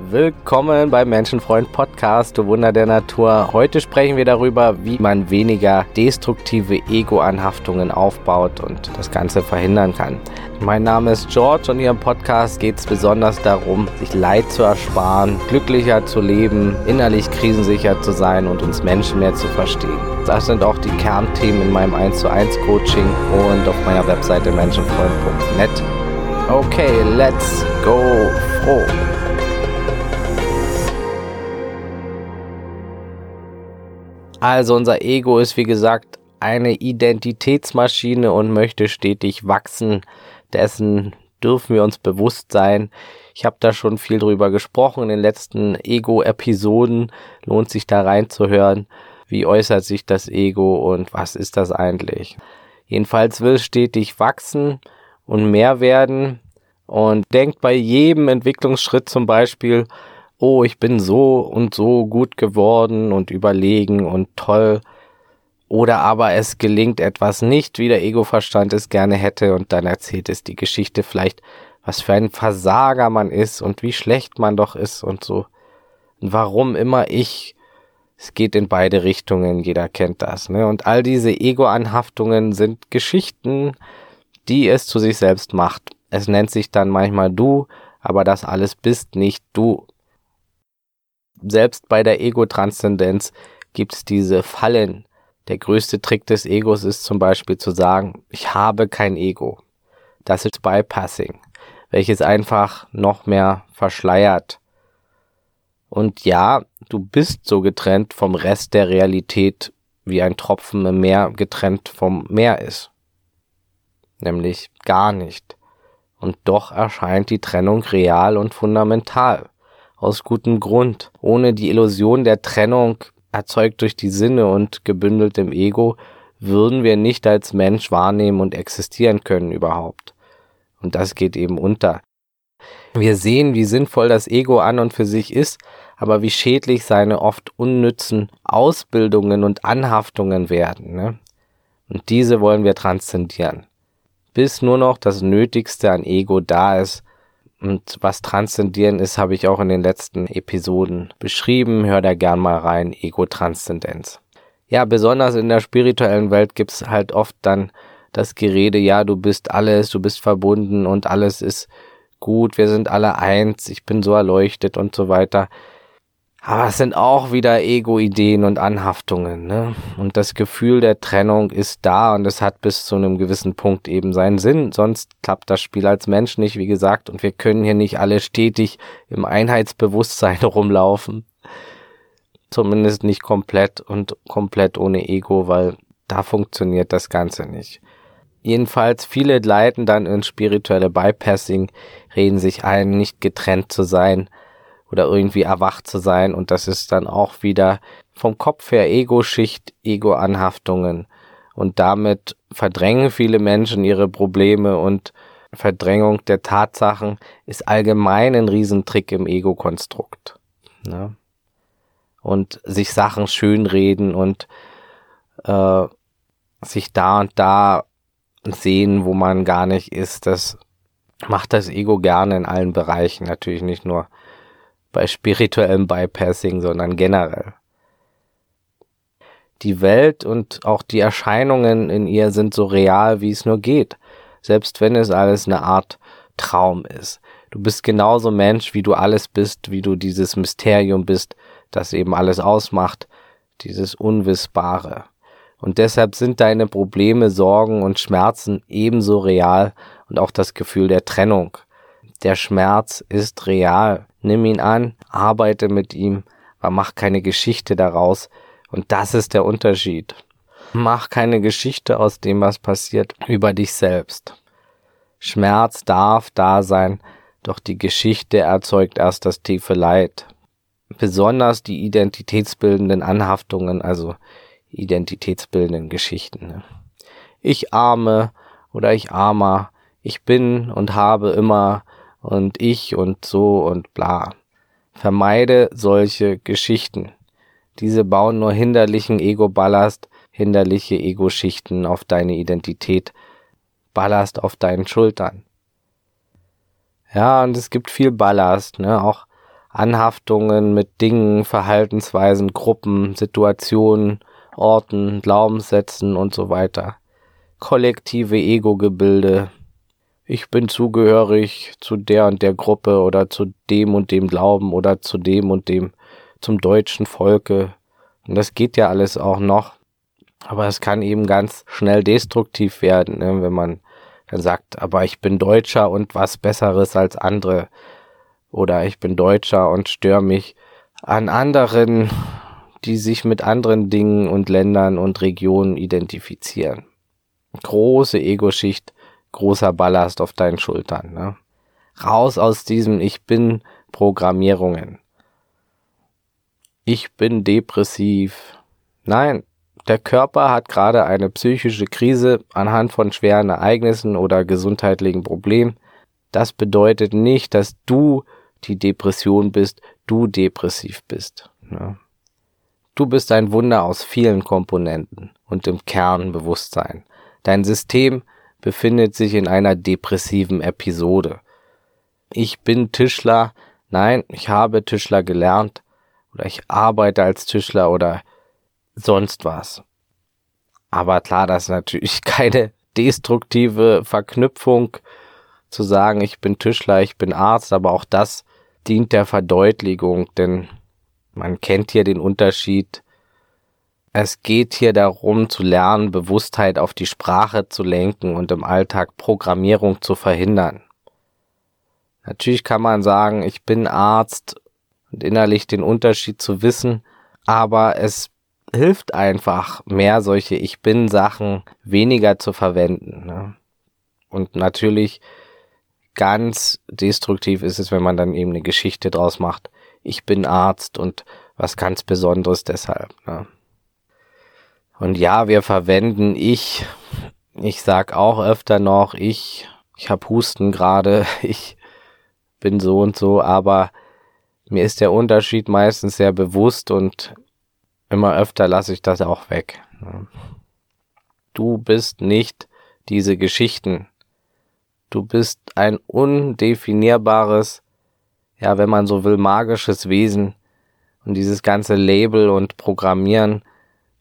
Willkommen beim Menschenfreund Podcast, du Wunder der Natur. Heute sprechen wir darüber, wie man weniger destruktive Ego-Anhaftungen aufbaut und das Ganze verhindern kann. Mein Name ist George und hier im Podcast geht es besonders darum, sich Leid zu ersparen, glücklicher zu leben, innerlich krisensicher zu sein und uns Menschen mehr zu verstehen. Das sind auch die Kernthemen in meinem 1 zu 1 Coaching und auf meiner Webseite menschenfreund.net. Okay, let's go froh. Also unser Ego ist wie gesagt eine Identitätsmaschine und möchte stetig wachsen. Dessen dürfen wir uns bewusst sein. Ich habe da schon viel drüber gesprochen in den letzten Ego-Episoden. Lohnt sich da reinzuhören. Wie äußert sich das Ego und was ist das eigentlich? Jedenfalls will es stetig wachsen und mehr werden und denkt bei jedem Entwicklungsschritt zum Beispiel, oh, ich bin so und so gut geworden und überlegen und toll. Oder aber es gelingt etwas nicht, wie der Ego-Verstand es gerne hätte, und dann erzählt es die Geschichte vielleicht, was für ein Versager man ist und wie schlecht man doch ist und so. Und warum immer ich. Es geht in beide Richtungen, jeder kennt das. Ne? Und all diese Ego-Anhaftungen sind Geschichten, die es zu sich selbst macht. Es nennt sich dann manchmal du, aber das alles bist nicht du selbst bei der Ego-Transzendenz gibt es diese Fallen. Der größte Trick des Egos ist zum Beispiel zu sagen, ich habe kein Ego. Das ist Bypassing, welches einfach noch mehr verschleiert. Und ja, du bist so getrennt vom Rest der Realität, wie ein Tropfen im Meer getrennt vom Meer ist. Nämlich gar nicht. Und doch erscheint die Trennung real und fundamental aus gutem Grund. Ohne die Illusion der Trennung, erzeugt durch die Sinne und gebündelt im Ego, würden wir nicht als Mensch wahrnehmen und existieren können überhaupt. Und das geht eben unter. Wir sehen, wie sinnvoll das Ego an und für sich ist, aber wie schädlich seine oft unnützen Ausbildungen und Anhaftungen werden. Ne? Und diese wollen wir transzendieren. Bis nur noch das Nötigste an Ego da ist, und was Transzendieren ist, habe ich auch in den letzten Episoden beschrieben. Hör da gern mal rein, Ego-Transzendenz. Ja, besonders in der spirituellen Welt gibt's halt oft dann das Gerede, ja, du bist alles, du bist verbunden und alles ist gut, wir sind alle eins, ich bin so erleuchtet und so weiter. Aber es sind auch wieder Ego-Ideen und Anhaftungen, ne? Und das Gefühl der Trennung ist da und es hat bis zu einem gewissen Punkt eben seinen Sinn. Sonst klappt das Spiel als Mensch nicht, wie gesagt. Und wir können hier nicht alle stetig im Einheitsbewusstsein rumlaufen. Zumindest nicht komplett und komplett ohne Ego, weil da funktioniert das Ganze nicht. Jedenfalls viele leiten dann ins spirituelle Bypassing, reden sich ein, nicht getrennt zu sein, oder irgendwie erwacht zu sein und das ist dann auch wieder vom Kopf her Ego-Schicht, Ego-Anhaftungen und damit verdrängen viele Menschen ihre Probleme und Verdrängung der Tatsachen ist allgemein ein Riesentrick im Ego-Konstrukt. Ne? Und sich Sachen schönreden und äh, sich da und da sehen, wo man gar nicht ist, das macht das Ego gerne in allen Bereichen, natürlich nicht nur bei spirituellem Bypassing, sondern generell. Die Welt und auch die Erscheinungen in ihr sind so real, wie es nur geht, selbst wenn es alles eine Art Traum ist. Du bist genauso Mensch, wie du alles bist, wie du dieses Mysterium bist, das eben alles ausmacht, dieses Unwissbare. Und deshalb sind deine Probleme, Sorgen und Schmerzen ebenso real und auch das Gefühl der Trennung. Der Schmerz ist real. Nimm ihn an, arbeite mit ihm, aber mach keine Geschichte daraus. Und das ist der Unterschied. Mach keine Geschichte aus dem, was passiert, über dich selbst. Schmerz darf da sein, doch die Geschichte erzeugt erst das tiefe Leid. Besonders die identitätsbildenden Anhaftungen, also identitätsbildenden Geschichten. Ne? Ich arme oder ich armer, ich bin und habe immer und ich und so und bla. Vermeide solche Geschichten. Diese bauen nur hinderlichen Ego-Ballast, hinderliche Ego-Schichten auf deine Identität, Ballast auf deinen Schultern. Ja, und es gibt viel Ballast, ne, auch Anhaftungen mit Dingen, Verhaltensweisen, Gruppen, Situationen, Orten, Glaubenssätzen und so weiter. Kollektive Ego-Gebilde. Ich bin zugehörig zu der und der Gruppe oder zu dem und dem Glauben oder zu dem und dem, zum deutschen Volke. Und das geht ja alles auch noch. Aber es kann eben ganz schnell destruktiv werden, ne, wenn man dann sagt, aber ich bin Deutscher und was Besseres als andere. Oder ich bin Deutscher und störe mich an anderen, die sich mit anderen Dingen und Ländern und Regionen identifizieren. Große Ego-Schicht, großer Ballast auf deinen Schultern. Ne? Raus aus diesem Ich bin Programmierungen. Ich bin depressiv. Nein, der Körper hat gerade eine psychische Krise anhand von schweren Ereignissen oder gesundheitlichen Problemen. Das bedeutet nicht, dass du die Depression bist, du depressiv bist. Ja. Du bist ein Wunder aus vielen Komponenten und im Kern Bewusstsein. Dein System befindet sich in einer depressiven Episode. Ich bin Tischler, nein, ich habe Tischler gelernt oder ich arbeite als Tischler oder sonst was. Aber klar, das ist natürlich keine destruktive Verknüpfung zu sagen, ich bin Tischler, ich bin Arzt, aber auch das dient der Verdeutlichung, denn man kennt hier den Unterschied. Es geht hier darum zu lernen, Bewusstheit auf die Sprache zu lenken und im Alltag Programmierung zu verhindern. Natürlich kann man sagen, ich bin Arzt und innerlich den Unterschied zu wissen, aber es hilft einfach, mehr solche Ich bin Sachen weniger zu verwenden. Ne? Und natürlich ganz destruktiv ist es, wenn man dann eben eine Geschichte draus macht. Ich bin Arzt und was ganz Besonderes deshalb. Ne? Und ja, wir verwenden ich. Ich sag auch öfter noch ich. Ich hab Husten gerade. Ich bin so und so, aber mir ist der Unterschied meistens sehr bewusst und immer öfter lasse ich das auch weg. Du bist nicht diese Geschichten. Du bist ein undefinierbares, ja, wenn man so will, magisches Wesen. Und dieses ganze Label und Programmieren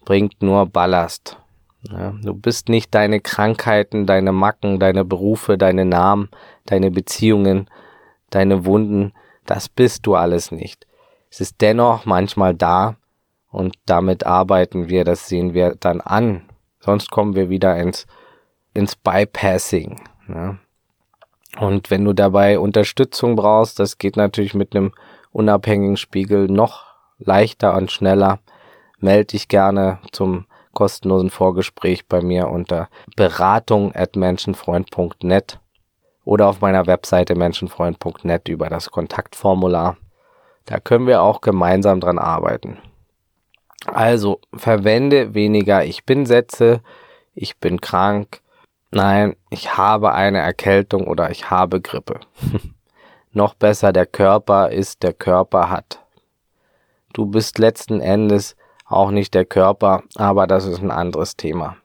bringt nur Ballast. Ja, du bist nicht deine Krankheiten, deine Macken, deine Berufe, deine Namen, deine Beziehungen, deine Wunden. Das bist du alles nicht. Es ist dennoch manchmal da und damit arbeiten wir, das sehen wir dann an. Sonst kommen wir wieder ins, ins Bypassing. Ne? Und wenn du dabei Unterstützung brauchst, das geht natürlich mit einem unabhängigen Spiegel noch leichter und schneller. Melde dich gerne zum kostenlosen Vorgespräch bei mir unter beratung at menschenfreund.net oder auf meiner Webseite menschenfreund.net über das Kontaktformular. Da können wir auch gemeinsam dran arbeiten. Also verwende weniger Ich bin Sätze, ich bin krank, nein, ich habe eine Erkältung oder ich habe Grippe. Noch besser, der Körper ist, der Körper hat. Du bist letzten Endes auch nicht der Körper, aber das ist ein anderes Thema.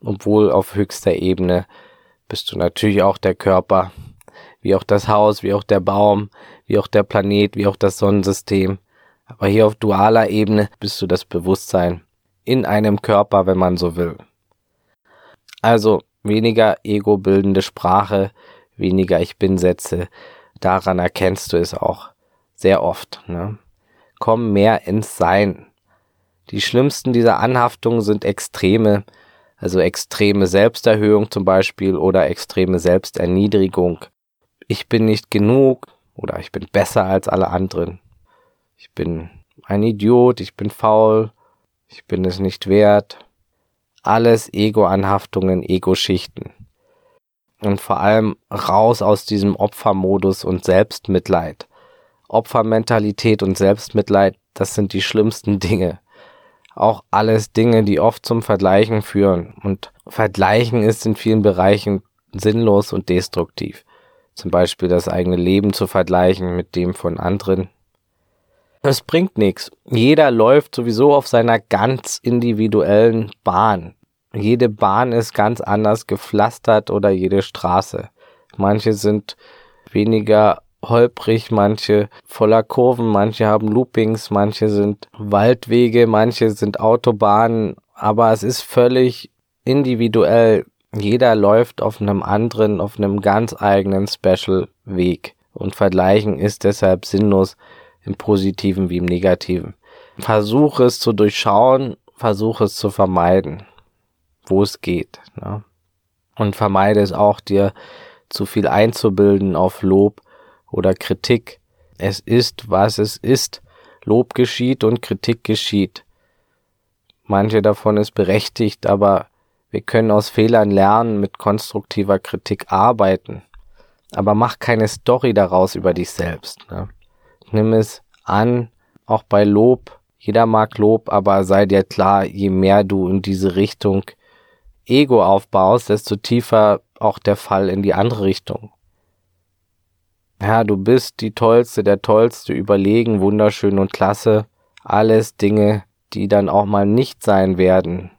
Obwohl auf höchster Ebene bist du natürlich auch der Körper, wie auch das Haus, wie auch der Baum, wie auch der Planet, wie auch das Sonnensystem. Aber hier auf dualer Ebene bist du das Bewusstsein in einem Körper, wenn man so will. Also weniger ego-bildende Sprache, weniger Ich bin-Sätze. Daran erkennst du es auch sehr oft. Ne? Komm mehr ins Sein. Die schlimmsten dieser Anhaftungen sind Extreme, also extreme Selbsterhöhung zum Beispiel oder extreme Selbsterniedrigung. Ich bin nicht genug oder ich bin besser als alle anderen ich bin ein Idiot, ich bin faul, ich bin es nicht wert. Alles Ego-Anhaftungen, Ego-Schichten. Und vor allem raus aus diesem Opfermodus und Selbstmitleid. Opfermentalität und Selbstmitleid, das sind die schlimmsten Dinge. Auch alles Dinge, die oft zum Vergleichen führen. Und Vergleichen ist in vielen Bereichen sinnlos und destruktiv. Zum Beispiel das eigene Leben zu vergleichen mit dem von anderen. Das bringt nichts. Jeder läuft sowieso auf seiner ganz individuellen Bahn. Jede Bahn ist ganz anders gepflastert oder jede Straße. Manche sind weniger holprig, manche voller Kurven, manche haben Loopings, manche sind Waldwege, manche sind Autobahnen, aber es ist völlig individuell. Jeder läuft auf einem anderen, auf einem ganz eigenen Special Weg. Und vergleichen ist deshalb sinnlos im Positiven wie im Negativen. Versuche es zu durchschauen, versuche es zu vermeiden, wo es geht. Ne? Und vermeide es auch, dir zu viel einzubilden auf Lob oder Kritik. Es ist, was es ist. Lob geschieht und Kritik geschieht. Manche davon ist berechtigt, aber wir können aus Fehlern lernen, mit konstruktiver Kritik arbeiten. Aber mach keine Story daraus über dich selbst. Ne? Nimm es an, auch bei Lob. Jeder mag Lob, aber sei dir klar, je mehr du in diese Richtung Ego aufbaust, desto tiefer auch der Fall in die andere Richtung. Ja, du bist die Tollste, der Tollste, überlegen, wunderschön und klasse. Alles Dinge, die dann auch mal nicht sein werden.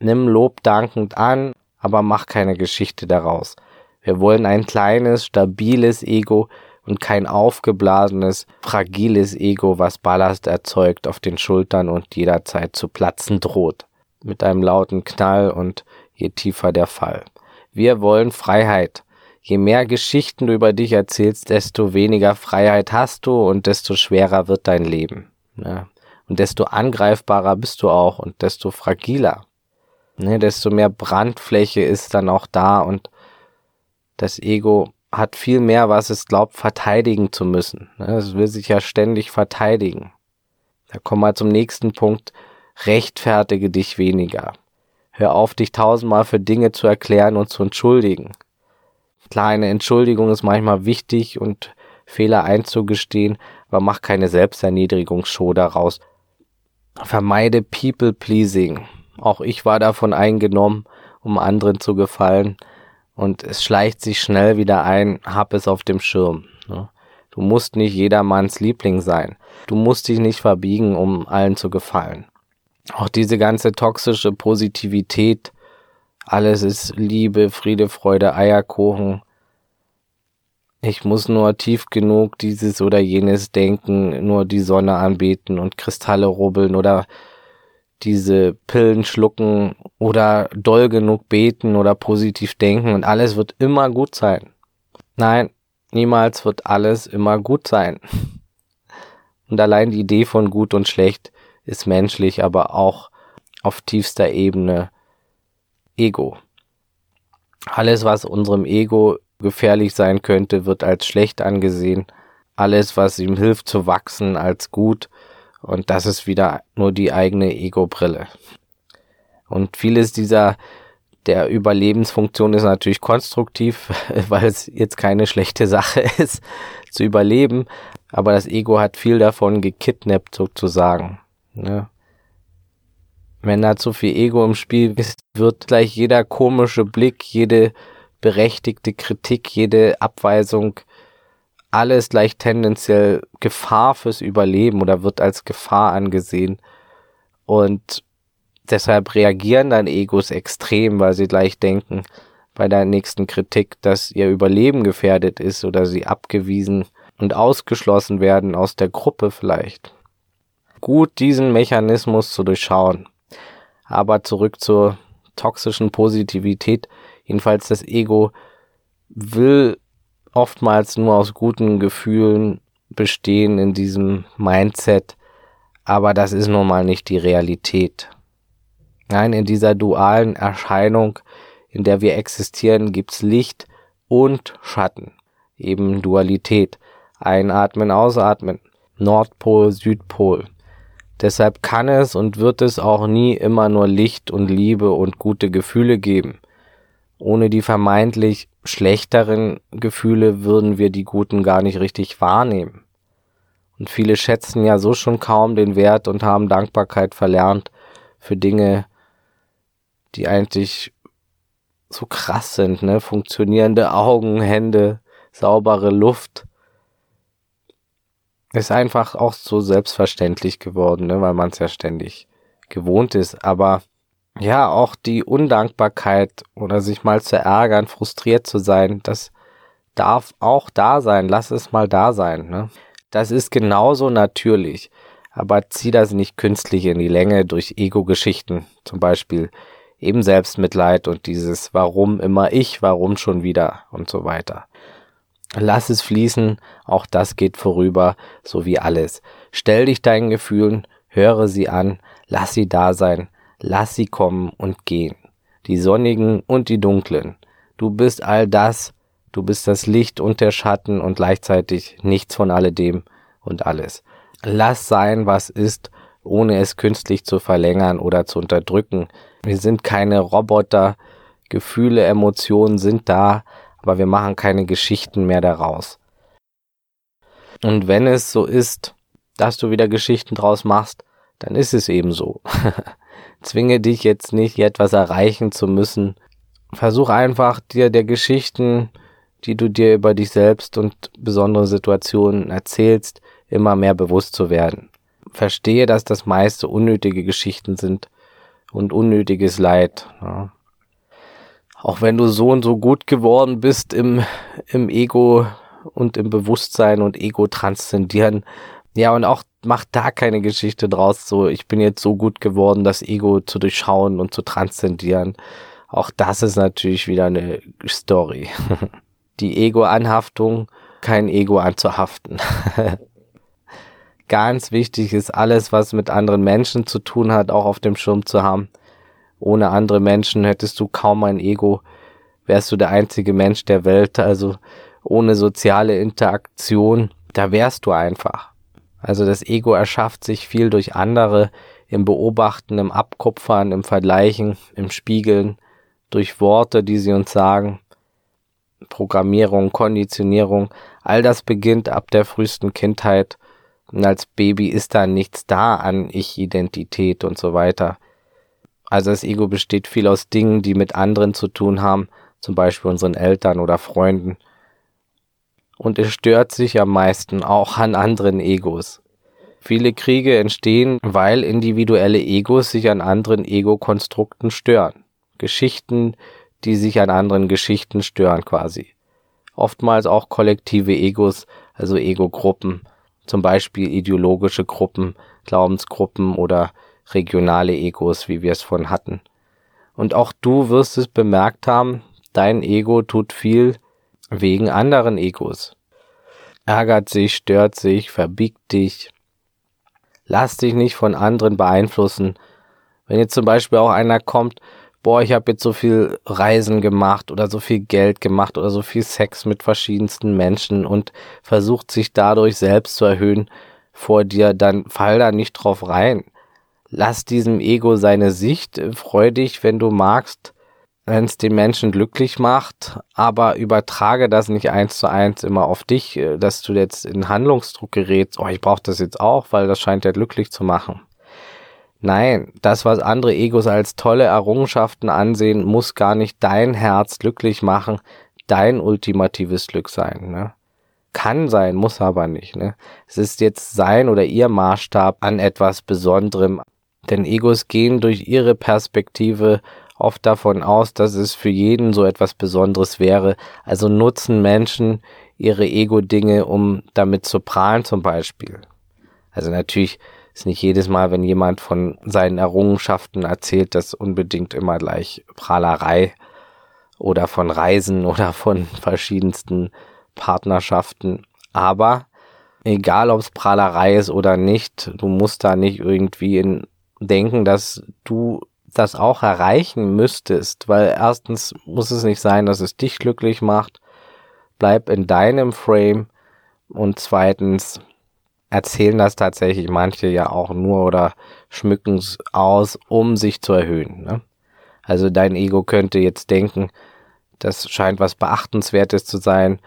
Nimm Lob dankend an, aber mach keine Geschichte daraus. Wir wollen ein kleines, stabiles Ego und kein aufgeblasenes, fragiles Ego, was Ballast erzeugt auf den Schultern und jederzeit zu platzen droht. Mit einem lauten Knall und je tiefer der Fall. Wir wollen Freiheit. Je mehr Geschichten du über dich erzählst, desto weniger Freiheit hast du und desto schwerer wird dein Leben. Ja. Und desto angreifbarer bist du auch und desto fragiler. Ne, desto mehr Brandfläche ist dann auch da und das Ego hat viel mehr, was es glaubt, verteidigen zu müssen. Ne, es will sich ja ständig verteidigen. Da kommen wir zum nächsten Punkt. Rechtfertige dich weniger. Hör auf, dich tausendmal für Dinge zu erklären und zu entschuldigen. Klar, eine Entschuldigung ist manchmal wichtig und Fehler einzugestehen, aber mach keine Selbsterniedrigungsshow daraus. Vermeide People Pleasing. Auch ich war davon eingenommen, um anderen zu gefallen. Und es schleicht sich schnell wieder ein, hab es auf dem Schirm. Ne? Du musst nicht jedermanns Liebling sein. Du musst dich nicht verbiegen, um allen zu gefallen auch diese ganze toxische Positivität, alles ist Liebe, Friede, Freude, Eierkuchen. Ich muss nur tief genug dieses oder jenes denken, nur die Sonne anbeten und Kristalle rubbeln oder diese Pillen schlucken oder doll genug beten oder positiv denken und alles wird immer gut sein. Nein, niemals wird alles immer gut sein. Und allein die Idee von gut und schlecht ist menschlich, aber auch auf tiefster Ebene Ego. Alles, was unserem Ego gefährlich sein könnte, wird als schlecht angesehen. Alles, was ihm hilft zu wachsen, als gut. Und das ist wieder nur die eigene Ego-Brille. Und vieles dieser der Überlebensfunktion ist natürlich konstruktiv, weil es jetzt keine schlechte Sache ist, zu überleben. Aber das Ego hat viel davon gekidnappt sozusagen. Ne? Wenn da zu viel Ego im Spiel ist, wird gleich jeder komische Blick, jede berechtigte Kritik, jede Abweisung, alles gleich tendenziell Gefahr fürs Überleben oder wird als Gefahr angesehen. Und deshalb reagieren dann Egos extrem, weil sie gleich denken bei der nächsten Kritik, dass ihr Überleben gefährdet ist oder sie abgewiesen und ausgeschlossen werden aus der Gruppe vielleicht gut, diesen Mechanismus zu durchschauen. Aber zurück zur toxischen Positivität. Jedenfalls das Ego will oftmals nur aus guten Gefühlen bestehen in diesem Mindset. Aber das ist nun mal nicht die Realität. Nein, in dieser dualen Erscheinung, in der wir existieren, gibt's Licht und Schatten. Eben Dualität. Einatmen, ausatmen. Nordpol, Südpol. Deshalb kann es und wird es auch nie immer nur Licht und Liebe und gute Gefühle geben. Ohne die vermeintlich schlechteren Gefühle würden wir die guten gar nicht richtig wahrnehmen. Und viele schätzen ja so schon kaum den Wert und haben Dankbarkeit verlernt für Dinge, die eigentlich so krass sind, ne? Funktionierende Augen, Hände, saubere Luft, ist einfach auch so selbstverständlich geworden, ne, weil man es ja ständig gewohnt ist. Aber ja, auch die Undankbarkeit oder sich mal zu ärgern, frustriert zu sein, das, darf auch da sein. Lass es mal da sein. Ne? Das ist genauso natürlich. Aber zieh das nicht künstlich in die Länge durch Ego-Geschichten. Zum Beispiel eben Selbstmitleid und dieses Warum immer ich, warum schon wieder und so weiter. Lass es fließen, auch das geht vorüber, so wie alles. Stell dich deinen Gefühlen, höre sie an, lass sie da sein, lass sie kommen und gehen. Die sonnigen und die dunklen. Du bist all das, du bist das Licht und der Schatten und gleichzeitig nichts von alledem und alles. Lass sein, was ist, ohne es künstlich zu verlängern oder zu unterdrücken. Wir sind keine Roboter, Gefühle, Emotionen sind da, aber wir machen keine Geschichten mehr daraus. Und wenn es so ist, dass du wieder Geschichten draus machst, dann ist es eben so. Zwinge dich jetzt nicht, etwas erreichen zu müssen. Versuch einfach, dir der Geschichten, die du dir über dich selbst und besondere Situationen erzählst, immer mehr bewusst zu werden. Verstehe, dass das meiste unnötige Geschichten sind und unnötiges Leid. Auch wenn du so und so gut geworden bist im, im Ego und im Bewusstsein und Ego transzendieren. Ja, und auch mach da keine Geschichte draus, so ich bin jetzt so gut geworden, das Ego zu durchschauen und zu transzendieren. Auch das ist natürlich wieder eine Story. Die Ego-Anhaftung, kein Ego anzuhaften. Ganz wichtig ist alles, was mit anderen Menschen zu tun hat, auch auf dem Schirm zu haben. Ohne andere Menschen hättest du kaum ein Ego, wärst du der einzige Mensch der Welt, also ohne soziale Interaktion, da wärst du einfach. Also das Ego erschafft sich viel durch andere, im Beobachten, im Abkupfern, im Vergleichen, im Spiegeln, durch Worte, die sie uns sagen, Programmierung, Konditionierung, all das beginnt ab der frühesten Kindheit. Und als Baby ist da nichts da an Ich-Identität und so weiter. Also das Ego besteht viel aus Dingen, die mit anderen zu tun haben, zum Beispiel unseren Eltern oder Freunden. Und es stört sich am meisten auch an anderen Egos. Viele Kriege entstehen, weil individuelle Egos sich an anderen Ego-Konstrukten stören. Geschichten, die sich an anderen Geschichten stören quasi. Oftmals auch kollektive Egos, also Ego-Gruppen, zum Beispiel ideologische Gruppen, Glaubensgruppen oder regionale Egos, wie wir es von hatten. Und auch du wirst es bemerkt haben, dein Ego tut viel wegen anderen Egos. Ärgert sich, stört sich, verbiegt dich. Lass dich nicht von anderen beeinflussen. Wenn jetzt zum Beispiel auch einer kommt, boah, ich habe jetzt so viel Reisen gemacht oder so viel Geld gemacht oder so viel Sex mit verschiedensten Menschen und versucht sich dadurch selbst zu erhöhen vor dir, dann fall da nicht drauf rein lass diesem Ego seine Sicht, äh, freu dich, wenn du magst, wenn es den Menschen glücklich macht, aber übertrage das nicht eins zu eins immer auf dich, äh, dass du jetzt in Handlungsdruck gerätst, oh, ich brauche das jetzt auch, weil das scheint ja glücklich zu machen. Nein, das, was andere Egos als tolle Errungenschaften ansehen, muss gar nicht dein Herz glücklich machen, dein ultimatives Glück sein. Ne? Kann sein, muss aber nicht. Ne? Es ist jetzt sein oder ihr Maßstab an etwas Besonderem, denn Egos gehen durch ihre Perspektive oft davon aus, dass es für jeden so etwas Besonderes wäre. Also nutzen Menschen ihre Ego-Dinge, um damit zu prahlen zum Beispiel. Also natürlich ist nicht jedes Mal, wenn jemand von seinen Errungenschaften erzählt, das unbedingt immer gleich Prahlerei oder von Reisen oder von verschiedensten Partnerschaften. Aber egal ob es Prahlerei ist oder nicht, du musst da nicht irgendwie in denken, dass du das auch erreichen müsstest, weil erstens muss es nicht sein, dass es dich glücklich macht. Bleib in deinem Frame und zweitens erzählen das tatsächlich manche ja auch nur oder schmücken es aus, um sich zu erhöhen. Ne? Also dein Ego könnte jetzt denken, das scheint was Beachtenswertes zu sein.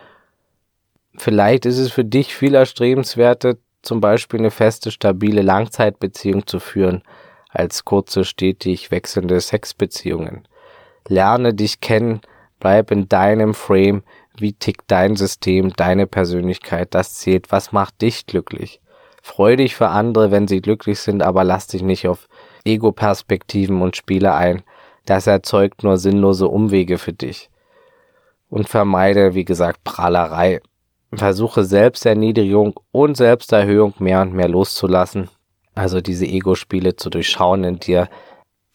Vielleicht ist es für dich viel erstrebenswerter, zum Beispiel eine feste, stabile Langzeitbeziehung zu führen, als kurze, stetig wechselnde Sexbeziehungen. Lerne dich kennen, bleib in deinem Frame, wie tickt dein System, deine Persönlichkeit, das zählt, was macht dich glücklich. Freu dich für andere, wenn sie glücklich sind, aber lass dich nicht auf Ego-Perspektiven und Spiele ein. Das erzeugt nur sinnlose Umwege für dich. und vermeide, wie gesagt, Prahlerei. Versuche Selbsterniedrigung und Selbsterhöhung mehr und mehr loszulassen. Also diese Ego-Spiele zu durchschauen in dir.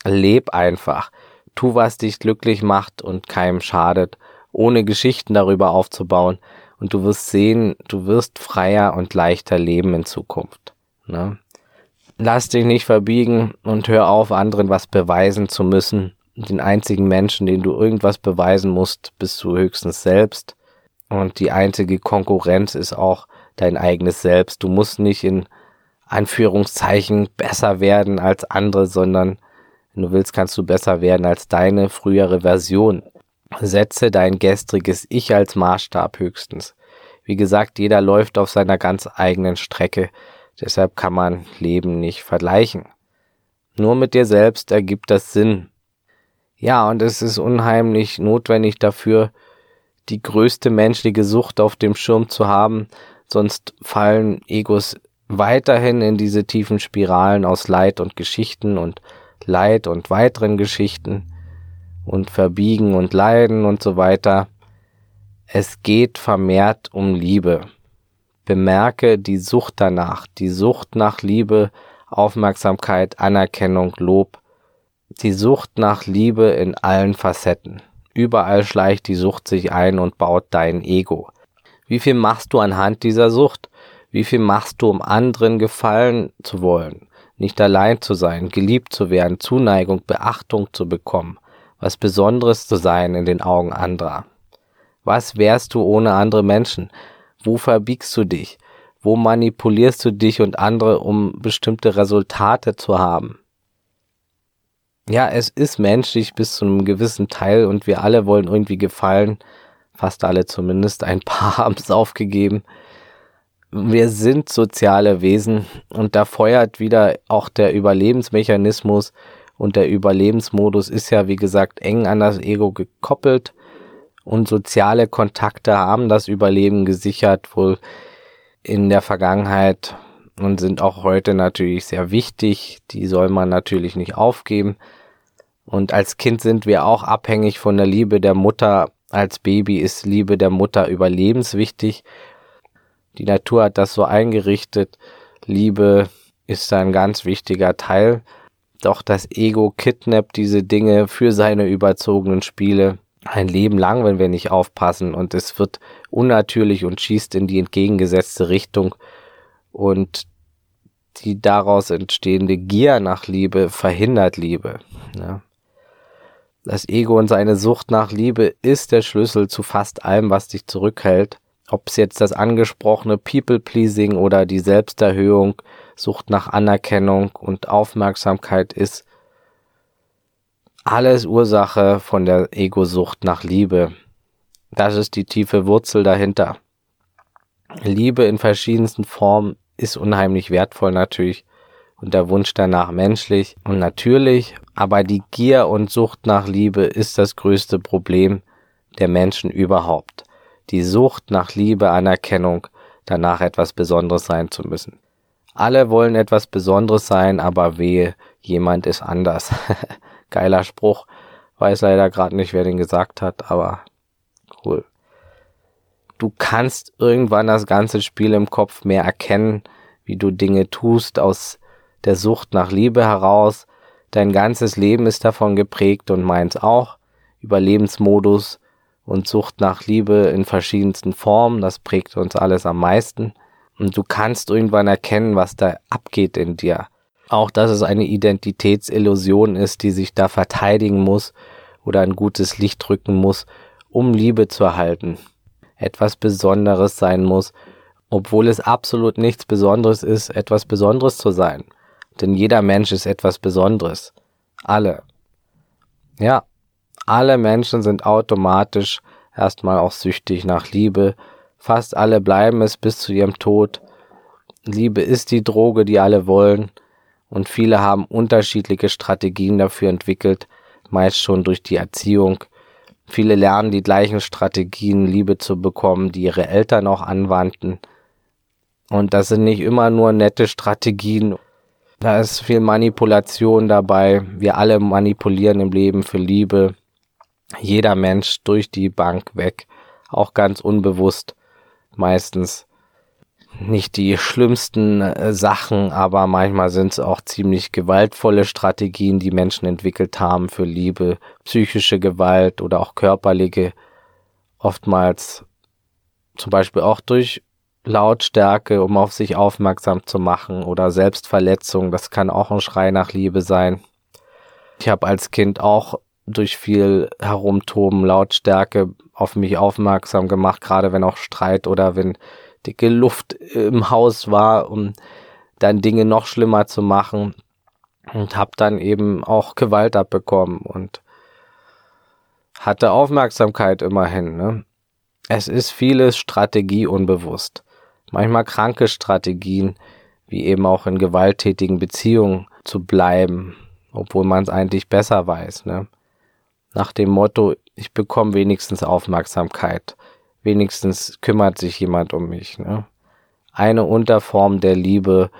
Leb einfach. Tu, was dich glücklich macht und keinem schadet, ohne Geschichten darüber aufzubauen. Und du wirst sehen, du wirst freier und leichter leben in Zukunft. Ne? Lass dich nicht verbiegen und hör auf, anderen was beweisen zu müssen. Den einzigen Menschen, den du irgendwas beweisen musst, bist du höchstens selbst. Und die einzige Konkurrenz ist auch dein eigenes Selbst. Du musst nicht in Anführungszeichen besser werden als andere, sondern wenn du willst, kannst du besser werden als deine frühere Version. Setze dein gestriges Ich als Maßstab höchstens. Wie gesagt, jeder läuft auf seiner ganz eigenen Strecke. Deshalb kann man Leben nicht vergleichen. Nur mit dir selbst ergibt das Sinn. Ja, und es ist unheimlich notwendig dafür, die größte menschliche Sucht auf dem Schirm zu haben, sonst fallen Egos weiterhin in diese tiefen Spiralen aus Leid und Geschichten und Leid und weiteren Geschichten und Verbiegen und Leiden und so weiter. Es geht vermehrt um Liebe. Bemerke die Sucht danach, die Sucht nach Liebe, Aufmerksamkeit, Anerkennung, Lob, die Sucht nach Liebe in allen Facetten. Überall schleicht die Sucht sich ein und baut dein Ego. Wie viel machst du anhand dieser Sucht? Wie viel machst du, um anderen gefallen zu wollen, nicht allein zu sein, geliebt zu werden, Zuneigung, Beachtung zu bekommen, was Besonderes zu sein in den Augen anderer? Was wärst du ohne andere Menschen? Wo verbiegst du dich? Wo manipulierst du dich und andere, um bestimmte Resultate zu haben? Ja, es ist menschlich bis zu einem gewissen Teil und wir alle wollen irgendwie gefallen. Fast alle zumindest. Ein paar haben es aufgegeben. Wir sind soziale Wesen und da feuert wieder auch der Überlebensmechanismus und der Überlebensmodus ist ja, wie gesagt, eng an das Ego gekoppelt und soziale Kontakte haben das Überleben gesichert, wohl in der Vergangenheit und sind auch heute natürlich sehr wichtig. Die soll man natürlich nicht aufgeben. Und als Kind sind wir auch abhängig von der Liebe der Mutter. Als Baby ist Liebe der Mutter überlebenswichtig. Die Natur hat das so eingerichtet. Liebe ist ein ganz wichtiger Teil. Doch das Ego kidnappt diese Dinge für seine überzogenen Spiele ein Leben lang, wenn wir nicht aufpassen und es wird unnatürlich und schießt in die entgegengesetzte Richtung und die daraus entstehende Gier nach Liebe verhindert Liebe. Ja. Das Ego und seine Sucht nach Liebe ist der Schlüssel zu fast allem, was dich zurückhält. Ob es jetzt das angesprochene People-Pleasing oder die Selbsterhöhung, Sucht nach Anerkennung und Aufmerksamkeit ist, alles Ursache von der Ego-Sucht nach Liebe. Das ist die tiefe Wurzel dahinter. Liebe in verschiedensten Formen ist unheimlich wertvoll natürlich und der Wunsch danach menschlich und natürlich, aber die Gier und Sucht nach Liebe ist das größte Problem der Menschen überhaupt. Die Sucht nach Liebe, Anerkennung, danach etwas Besonderes sein zu müssen. Alle wollen etwas Besonderes sein, aber wehe, jemand ist anders. Geiler Spruch. Weiß leider gerade nicht, wer den gesagt hat, aber cool. Du kannst irgendwann das ganze Spiel im Kopf mehr erkennen, wie du Dinge tust aus der Sucht nach Liebe heraus. Dein ganzes Leben ist davon geprägt und meins auch. Überlebensmodus und Sucht nach Liebe in verschiedensten Formen, das prägt uns alles am meisten. Und du kannst irgendwann erkennen, was da abgeht in dir. Auch, dass es eine Identitätsillusion ist, die sich da verteidigen muss oder ein gutes Licht drücken muss, um Liebe zu erhalten. Etwas Besonderes sein muss, obwohl es absolut nichts Besonderes ist, etwas Besonderes zu sein. Denn jeder Mensch ist etwas Besonderes. Alle. Ja, alle Menschen sind automatisch erstmal auch süchtig nach Liebe. Fast alle bleiben es bis zu ihrem Tod. Liebe ist die Droge, die alle wollen und viele haben unterschiedliche Strategien dafür entwickelt, meist schon durch die Erziehung. Viele lernen die gleichen Strategien, Liebe zu bekommen, die ihre Eltern auch anwandten. Und das sind nicht immer nur nette Strategien. Da ist viel Manipulation dabei. Wir alle manipulieren im Leben für Liebe. Jeder Mensch durch die Bank weg, auch ganz unbewusst meistens nicht die schlimmsten äh, Sachen, aber manchmal sind es auch ziemlich gewaltvolle Strategien, die Menschen entwickelt haben für Liebe, psychische Gewalt oder auch körperliche, oftmals zum Beispiel auch durch Lautstärke, um auf sich aufmerksam zu machen oder Selbstverletzung, das kann auch ein Schrei nach Liebe sein. Ich habe als Kind auch durch viel Herumtoben, Lautstärke auf mich aufmerksam gemacht, gerade wenn auch Streit oder wenn dicke Luft im Haus war, um dann Dinge noch schlimmer zu machen und habe dann eben auch Gewalt abbekommen und hatte Aufmerksamkeit immerhin. Ne? Es ist vieles Strategie unbewusst. Manchmal kranke Strategien, wie eben auch in gewalttätigen Beziehungen zu bleiben, obwohl man es eigentlich besser weiß. Ne? Nach dem Motto, ich bekomme wenigstens Aufmerksamkeit wenigstens kümmert sich jemand um mich. Ne? Eine Unterform der Liebe,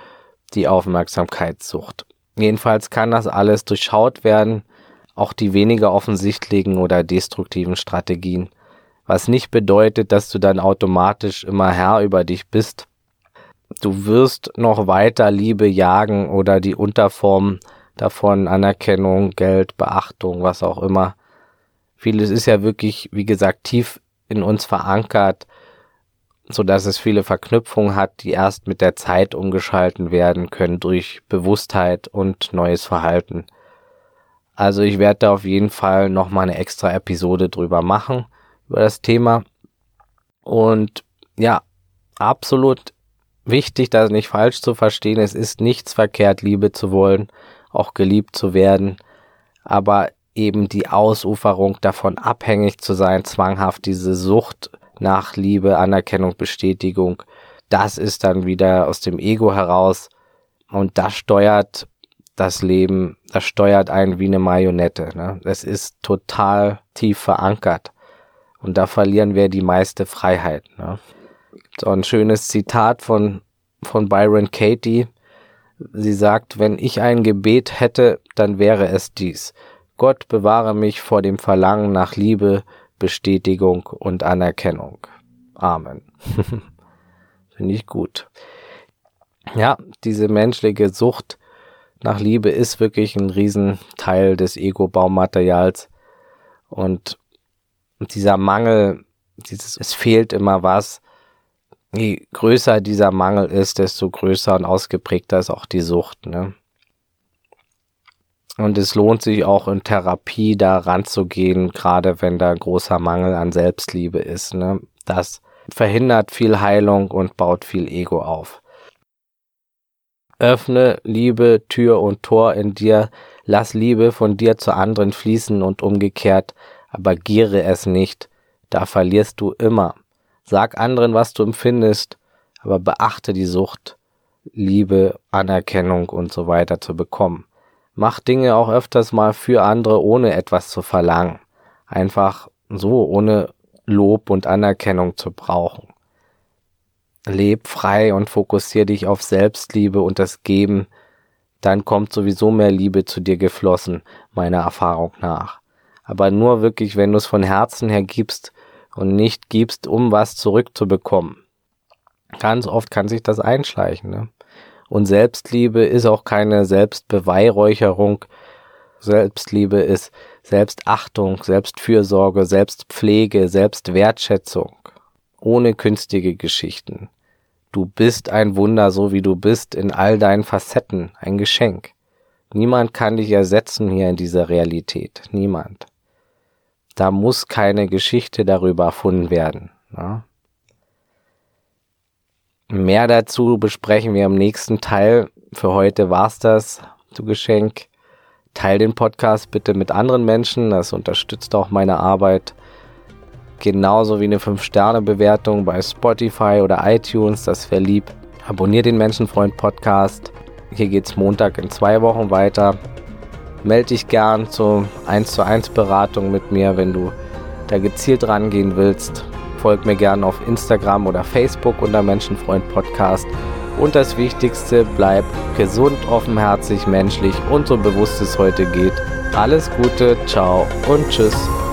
die Aufmerksamkeitssucht. Jedenfalls kann das alles durchschaut werden, auch die weniger offensichtlichen oder destruktiven Strategien, was nicht bedeutet, dass du dann automatisch immer Herr über dich bist. Du wirst noch weiter Liebe jagen oder die Unterform davon, Anerkennung, Geld, Beachtung, was auch immer. Vieles ist ja wirklich, wie gesagt, tief in uns verankert, so dass es viele Verknüpfungen hat, die erst mit der Zeit umgeschalten werden können durch Bewusstheit und neues Verhalten. Also ich werde da auf jeden Fall noch mal eine extra Episode drüber machen über das Thema und ja, absolut wichtig, das nicht falsch zu verstehen. Es ist nichts verkehrt, Liebe zu wollen, auch geliebt zu werden, aber eben die Ausuferung davon abhängig zu sein, zwanghaft diese Sucht nach Liebe, Anerkennung, Bestätigung, das ist dann wieder aus dem Ego heraus und das steuert das Leben, das steuert einen wie eine Marionette. Ne? Es ist total tief verankert und da verlieren wir die meiste Freiheit. Ne? So ein schönes Zitat von, von Byron Katie. Sie sagt, wenn ich ein Gebet hätte, dann wäre es dies. Gott bewahre mich vor dem Verlangen nach Liebe, Bestätigung und Anerkennung. Amen. Finde ich gut. Ja, diese menschliche Sucht nach Liebe ist wirklich ein Riesenteil des Ego-Baumaterials. Und dieser Mangel, dieses, es fehlt immer was. Je größer dieser Mangel ist, desto größer und ausgeprägter ist auch die Sucht. Ne? Und es lohnt sich auch in Therapie da ranzugehen, gerade wenn da großer Mangel an Selbstliebe ist. Ne? Das verhindert viel Heilung und baut viel Ego auf. Öffne Liebe, Tür und Tor in dir, lass Liebe von dir zu anderen fließen und umgekehrt, aber giere es nicht, da verlierst du immer. Sag anderen, was du empfindest, aber beachte die Sucht, Liebe, Anerkennung und so weiter zu bekommen. Mach Dinge auch öfters mal für andere, ohne etwas zu verlangen. Einfach so, ohne Lob und Anerkennung zu brauchen. Leb frei und fokussier dich auf Selbstliebe und das Geben, dann kommt sowieso mehr Liebe zu dir geflossen, meiner Erfahrung nach. Aber nur wirklich, wenn du es von Herzen her gibst und nicht gibst, um was zurückzubekommen. Ganz oft kann sich das einschleichen. Ne? Und Selbstliebe ist auch keine Selbstbeweihräucherung. Selbstliebe ist Selbstachtung, Selbstfürsorge, Selbstpflege, Selbstwertschätzung. Ohne künstliche Geschichten. Du bist ein Wunder, so wie du bist, in all deinen Facetten, ein Geschenk. Niemand kann dich ersetzen hier in dieser Realität. Niemand. Da muss keine Geschichte darüber erfunden werden. Ja? Mehr dazu besprechen wir im nächsten Teil. Für heute war's das, du Geschenk. Teil den Podcast bitte mit anderen Menschen, das unterstützt auch meine Arbeit. Genauso wie eine 5-Sterne-Bewertung bei Spotify oder iTunes, das wäre lieb. Abonnier den Menschenfreund Podcast. Hier geht's Montag in zwei Wochen weiter. Melde dich gern zur 1 zu 1 Beratung mit mir, wenn du da gezielt rangehen willst. Folgt mir gerne auf Instagram oder Facebook unter Menschenfreund Podcast. Und das Wichtigste, bleib gesund, offenherzig, menschlich und so bewusst es heute geht. Alles Gute, ciao und tschüss.